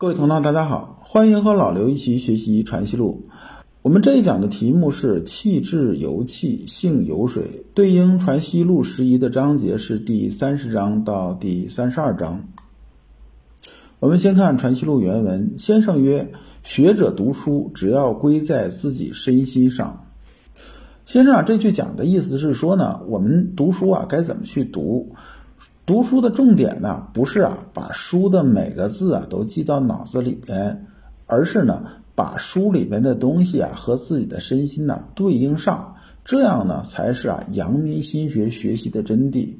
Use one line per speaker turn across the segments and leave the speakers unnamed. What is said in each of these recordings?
各位同道，大家好，欢迎和老刘一起学习《传习录》。我们这一讲的题目是“气质由气，性由水”，对应《传习录》十一的章节是第三十章到第三十二章。我们先看《传习录》原文。先生曰：“学者读书，只要归在自己身心上。”先生啊，这句讲的意思是说呢，我们读书啊，该怎么去读？读书的重点呢，不是啊把书的每个字啊都记到脑子里边，而是呢把书里边的东西啊和自己的身心呢对应上，这样呢才是啊阳明心学学习的真谛。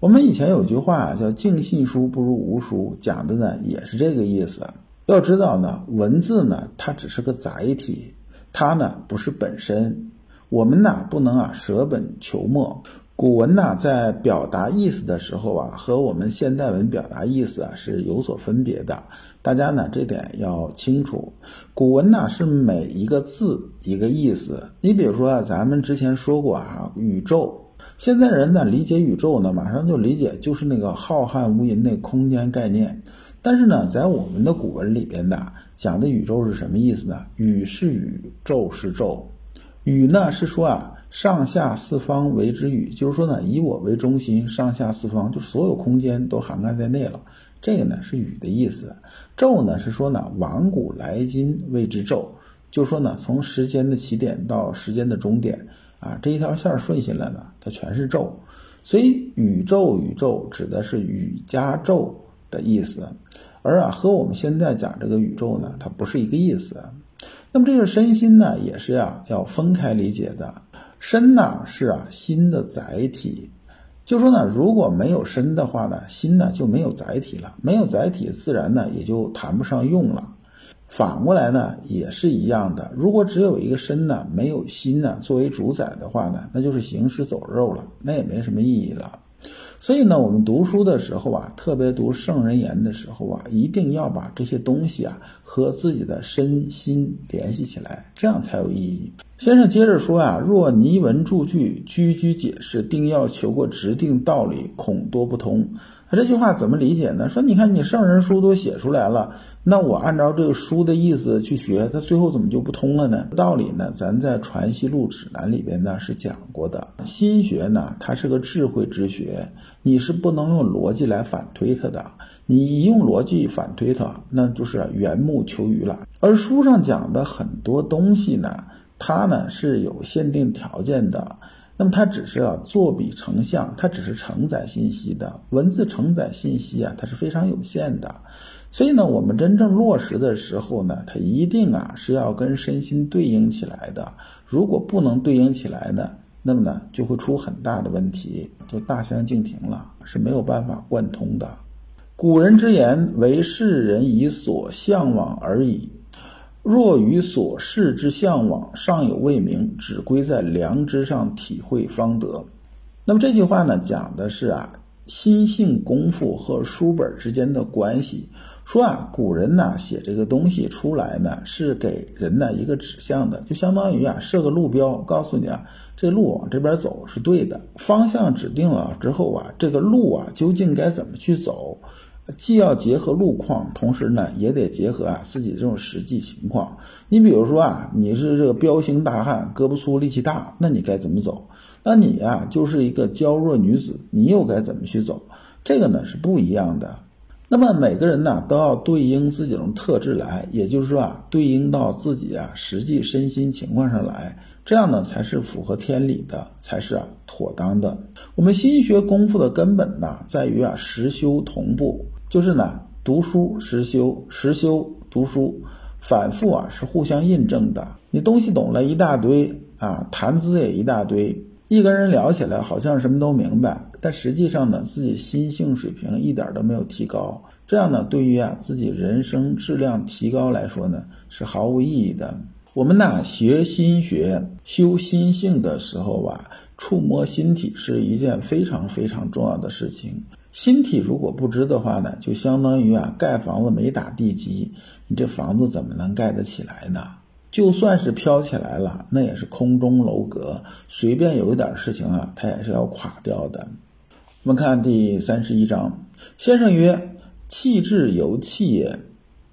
我们以前有句话啊叫“尽信书不如无书”，讲的呢也是这个意思。要知道呢，文字呢它只是个载体，它呢不是本身。我们呢不能啊舍本求末。古文呢，在表达意思的时候啊，和我们现代文表达意思啊是有所分别的。大家呢这点要清楚。古文呢是每一个字一个意思。你比如说，咱们之前说过啊，宇宙。现在人呢理解宇宙呢，马上就理解就是那个浩瀚无垠的空间概念。但是呢，在我们的古文里边呢，讲的宇宙是什么意思呢？宇是宇宙是宙。宇呢是说啊。上下四方为之宇，就是说呢，以我为中心，上下四方就所有空间都涵盖在内了。这个呢是宇的意思。宙呢是说呢，往古来今谓之宙，就说呢，从时间的起点到时间的终点啊，这一条线顺下来呢，它全是宙。所以宇宙宇宙指的是宇加宙的意思，而啊和我们现在讲这个宇宙呢，它不是一个意思。那么这个身心呢，也是啊要分开理解的。身呢是啊心的载体，就说呢如果没有身的话呢，心呢就没有载体了，没有载体自然呢也就谈不上用了。反过来呢也是一样的，如果只有一个身呢，没有心呢作为主宰的话呢，那就是行尸走肉了，那也没什么意义了。所以呢，我们读书的时候啊，特别读圣人言的时候啊，一定要把这些东西啊和自己的身心联系起来，这样才有意义。先生接着说啊，若泥文著句，句句解释，定要求过直定道理，恐多不通。他这句话怎么理解呢？说你看你圣人书都写出来了，那我按照这个书的意思去学，他最后怎么就不通了呢？道理呢，咱在《传习录指南》里边呢是讲过的。心学呢，它是个智慧之学，你是不能用逻辑来反推它的。你一用逻辑反推它，那就是缘木求鱼了。而书上讲的很多东西呢，它呢是有限定条件的。那么它只是啊作笔成像，它只是承载信息的文字承载信息啊，它是非常有限的。所以呢，我们真正落实的时候呢，它一定啊是要跟身心对应起来的。如果不能对应起来呢，那么呢就会出很大的问题，就大相径庭了，是没有办法贯通的。古人之言为世人以所向往而已。若与所事之向往尚有未明，只归在良知上体会方得。那么这句话呢，讲的是啊，心性功夫和书本之间的关系。说啊，古人呢写这个东西出来呢，是给人呢一个指向的，就相当于啊设个路标，告诉你啊，这路往这边走是对的。方向指定了之后啊，这个路啊究竟该怎么去走？既要结合路况，同时呢，也得结合啊自己这种实际情况。你比如说啊，你是这个彪形大汉，胳膊粗力气大，那你该怎么走？那你呀就是一个娇弱女子，你又该怎么去走？这个呢是不一样的。那么每个人呢都要对应自己这种特质来，也就是说啊，对应到自己啊实际身心情况上来，这样呢才是符合天理的，才是啊妥当的。我们心学功夫的根本呢，在于啊实修同步。就是呢，读书实修，实修读书，反复啊是互相印证的。你东西懂了一大堆啊，谈资也一大堆，一跟人聊起来好像什么都明白，但实际上呢，自己心性水平一点都没有提高。这样呢，对于啊自己人生质量提高来说呢，是毫无意义的。我们呢学心学、修心性的时候啊，触摸心体是一件非常非常重要的事情。心体如果不知的话呢，就相当于啊盖房子没打地基，你这房子怎么能盖得起来呢？就算是飘起来了，那也是空中楼阁，随便有一点事情啊，它也是要垮掉的。我们看第三十一章，先生曰：气质由气也，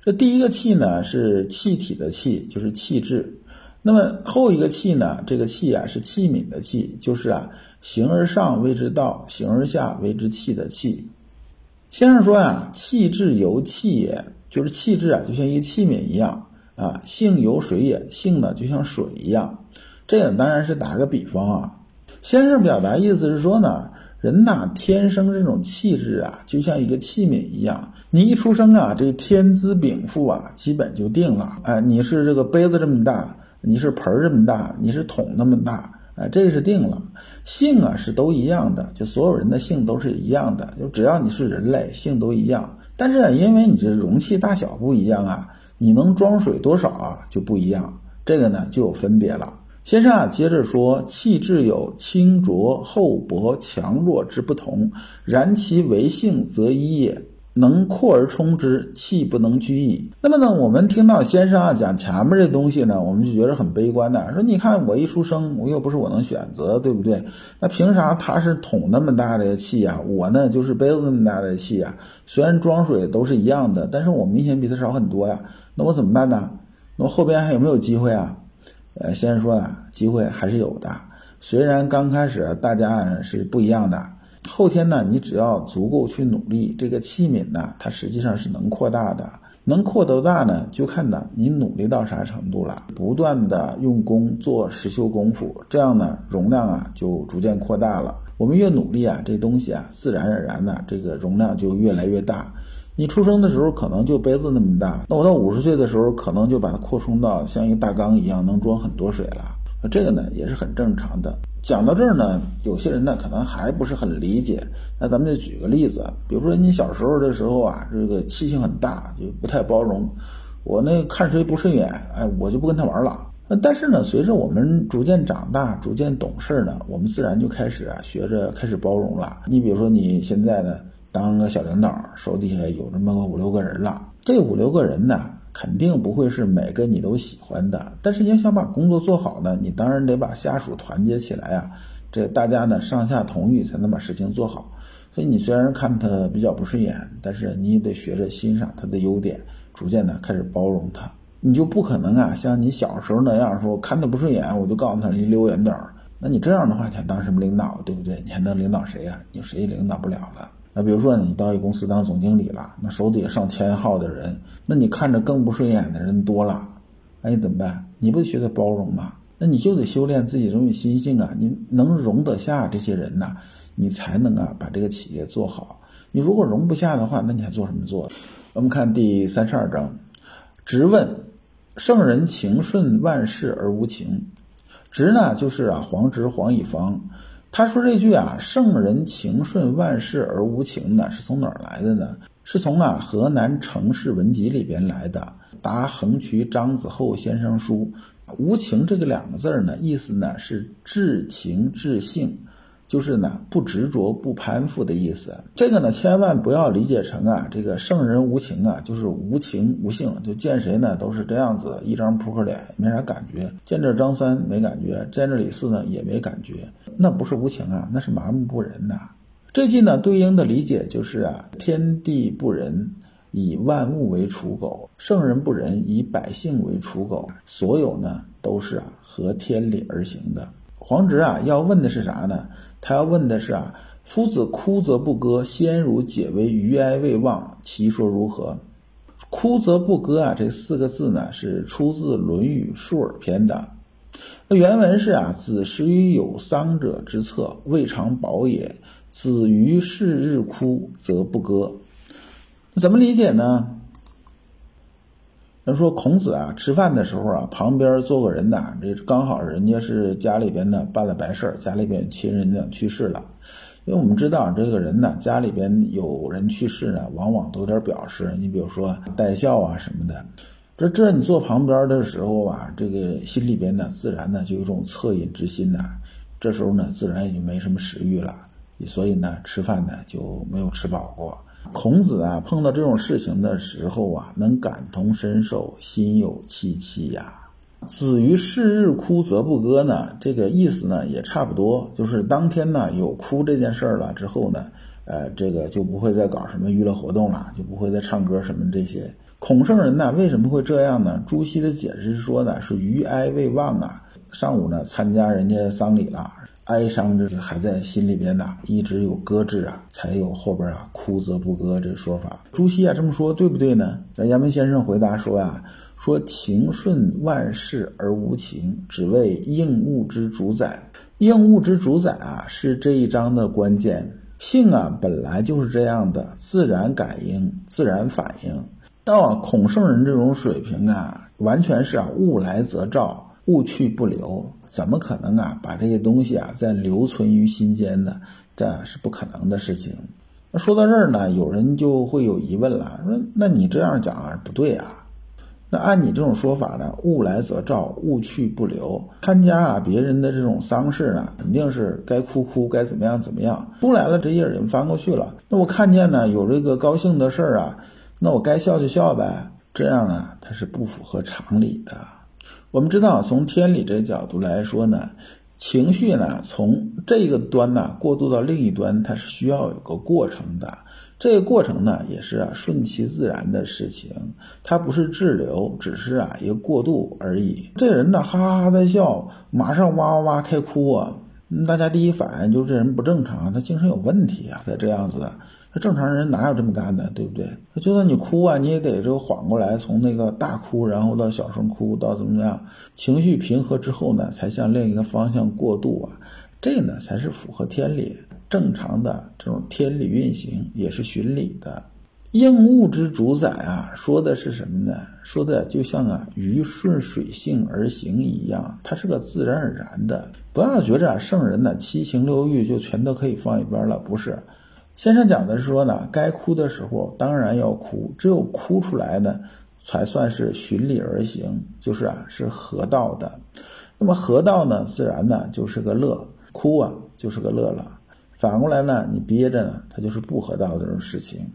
这第一个气呢是气体的气，就是气质。那么后一个气呢，这个气啊是器皿的器，就是啊形而上谓之道，形而下谓之器的器。先生说呀，气质由气也，就是气质啊就像一个器皿一样啊，性由水也，性呢就像水一样。这个当然是打个比方啊。先生表达意思是说呢。人呐，天生这种气质啊，就像一个器皿一样。你一出生啊，这天资禀赋啊，基本就定了。哎，你是这个杯子这么大，你是盆儿这么大，你是桶那么大，哎，这个是定了。性啊是都一样的，就所有人的性都是一样的，就只要你是人类，性都一样。但是啊因为你这容器大小不一样啊，你能装水多少啊就不一样，这个呢就有分别了。先生啊，接着说，气质有清浊、厚薄、强弱之不同，然其为性则一也，能扩而充之，气不能居矣。那么呢，我们听到先生啊讲前面这东西呢，我们就觉得很悲观的，说你看我一出生，我又不是我能选择，对不对？那凭啥他是桶那么大的气呀，我呢就是杯子那么大的气呀？虽然装水都是一样的，但是我明显比他少很多呀。那我怎么办呢？那我后边还有没有机会啊？呃，先生说啊，机会还是有的。虽然刚开始大家是不一样的，后天呢，你只要足够去努力，这个器皿呢，它实际上是能扩大的。能扩多大呢？就看呢你努力到啥程度了。不断的用功做实修功夫，这样呢，容量啊就逐渐扩大了。我们越努力啊，这东西啊，自然而然的这个容量就越来越大。你出生的时候可能就杯子那么大，那我到五十岁的时候可能就把它扩充到像一个大缸一样，能装很多水了。这个呢也是很正常的。讲到这儿呢，有些人呢可能还不是很理解。那咱们就举个例子，比如说你小时候的时候啊，这个气性很大，就不太包容。我那看谁不顺眼，哎，我就不跟他玩了。但是呢，随着我们逐渐长大、逐渐懂事呢，我们自然就开始啊学着开始包容了。你比如说你现在呢。当个小领导，手底下有这么个五六个人了。这五六个人呢，肯定不会是每个你都喜欢的。但是你要想把工作做好呢，你当然得把下属团结起来啊。这大家呢上下同欲，才能把事情做好。所以你虽然看他比较不顺眼，但是你也得学着欣赏他的优点，逐渐的开始包容他。你就不可能啊，像你小时候那样说，看他不顺眼，我就告诉他离溜远点儿。那你这样的话，你还当什么领导，对不对？你还能领导谁呀？你谁也领导不了了。那比如说你到一公司当总经理了，那手底下上千号的人，那你看着更不顺眼的人多了，那你怎么办？你不得学着包容吗？那你就得修炼自己这种心性啊，你能容得下这些人呐，你才能啊把这个企业做好。你如果容不下的话，那你还做什么做？我们看第三十二章，直问：圣人情顺万事而无情。直呢就是啊黄直黄以方。他说这句啊，圣人情顺万事而无情呢，是从哪儿来的呢？是从啊河南城市文集里边来的。答横渠张子厚先生书，无情这个两个字呢，意思呢是至情至性。就是呢，不执着、不攀附的意思。这个呢，千万不要理解成啊，这个圣人无情啊，就是无情无性，就见谁呢都是这样子，一张扑克脸，没啥感觉。见这张三没感觉，见这李四呢也没感觉，那不是无情啊，那是麻木不仁呐。这句呢，对应的理解就是啊，天地不仁，以万物为刍狗；圣人不仁，以百姓为刍狗。所有呢，都是啊，合天理而行的。黄直啊，要问的是啥呢？他要问的是啊，夫子哭则不歌，先儒解为余哀未忘，其说如何？哭则不歌啊，这四个字呢是出自《论语·述尔篇》的。那原文是啊，子时于有丧者之侧，未尝饱也。子于是日哭则不歌。怎么理解呢？人说孔子啊，吃饭的时候啊，旁边坐个人呐，这刚好人家是家里边呢办了白事儿，家里边亲人呢去世了。因为我们知道这个人呢，家里边有人去世呢，往往都有点表示，你比如说带孝啊什么的。这这你坐旁边的时候啊，这个心里边呢，自然呢就有一种恻隐之心呐。这时候呢，自然也就没什么食欲了，所以呢，吃饭呢就没有吃饱过。孔子啊，碰到这种事情的时候啊，能感同身受，心有戚戚呀。子于是日哭则不歌呢，这个意思呢也差不多，就是当天呢有哭这件事儿了之后呢，呃，这个就不会再搞什么娱乐活动了，就不会再唱歌什么这些。孔圣人呢为什么会这样呢？朱熹的解释是说呢，是余哀未忘啊。上午呢参加人家丧礼了，哀伤这是还在心里边呢，一直有搁置啊，才有后边啊哭则不歌这个说法。朱熹啊这么说对不对呢？那阳明先生回答说呀，说情顺万事而无情，只为应物之主宰。应物之主宰啊，是这一章的关键。性啊本来就是这样的，自然感应，自然反应。到孔圣人这种水平啊，完全是啊，物来则照，物去不留，怎么可能啊，把这些东西啊再留存于心间呢？这是不可能的事情。那说到这儿呢，有人就会有疑问了，说那你这样讲啊不对啊。那按你这种说法呢，物来则照，物去不留。参加啊别人的这种丧事呢，肯定是该哭哭，该怎么样怎么样。出来了，这页已经翻过去了。那我看见呢有这个高兴的事儿啊。那我该笑就笑呗，这样呢，它是不符合常理的。我们知道，从天理这个角度来说呢，情绪呢，从这个端呢过渡到另一端，它是需要有个过程的。这个过程呢，也是啊顺其自然的事情，它不是滞留，只是啊一个过渡而已。这人呢，哈哈哈在笑，马上哇哇哇开哭啊！大家第一反应就是这人不正常，他精神有问题啊，才这样子。那正常人哪有这么干的，对不对？就算你哭啊，你也得这个缓过来，从那个大哭，然后到小声哭，到怎么样，情绪平和之后呢，才向另一个方向过渡啊。这呢才是符合天理正常的这种天理运行，也是循理的。应物之主宰啊，说的是什么呢？说的就像啊鱼顺水性而行一样，它是个自然而然的。不要觉着啊圣人呢七情六欲就全都可以放一边了，不是。先生讲的是说呢，该哭的时候当然要哭，只有哭出来呢，才算是循理而行，就是啊是合道的。那么合道呢，自然呢就是个乐，哭啊就是个乐了。反过来呢，你憋着呢，它就是不合道这种事情。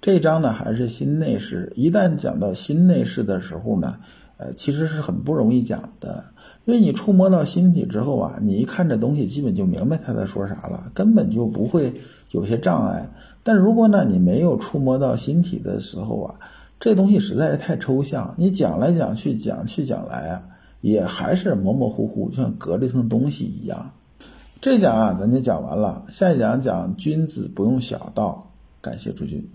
这一章呢还是心内事，一旦讲到心内事的时候呢，呃，其实是很不容易讲的。因为你触摸到心体之后啊，你一看这东西，基本就明白他在说啥了，根本就不会有些障碍。但如果呢，你没有触摸到心体的时候啊，这东西实在是太抽象，你讲来讲去，讲去讲来啊，也还是模模糊糊，就像隔着一层东西一样。这讲啊，咱就讲完了。下一讲讲君子不用小道，感谢诸君。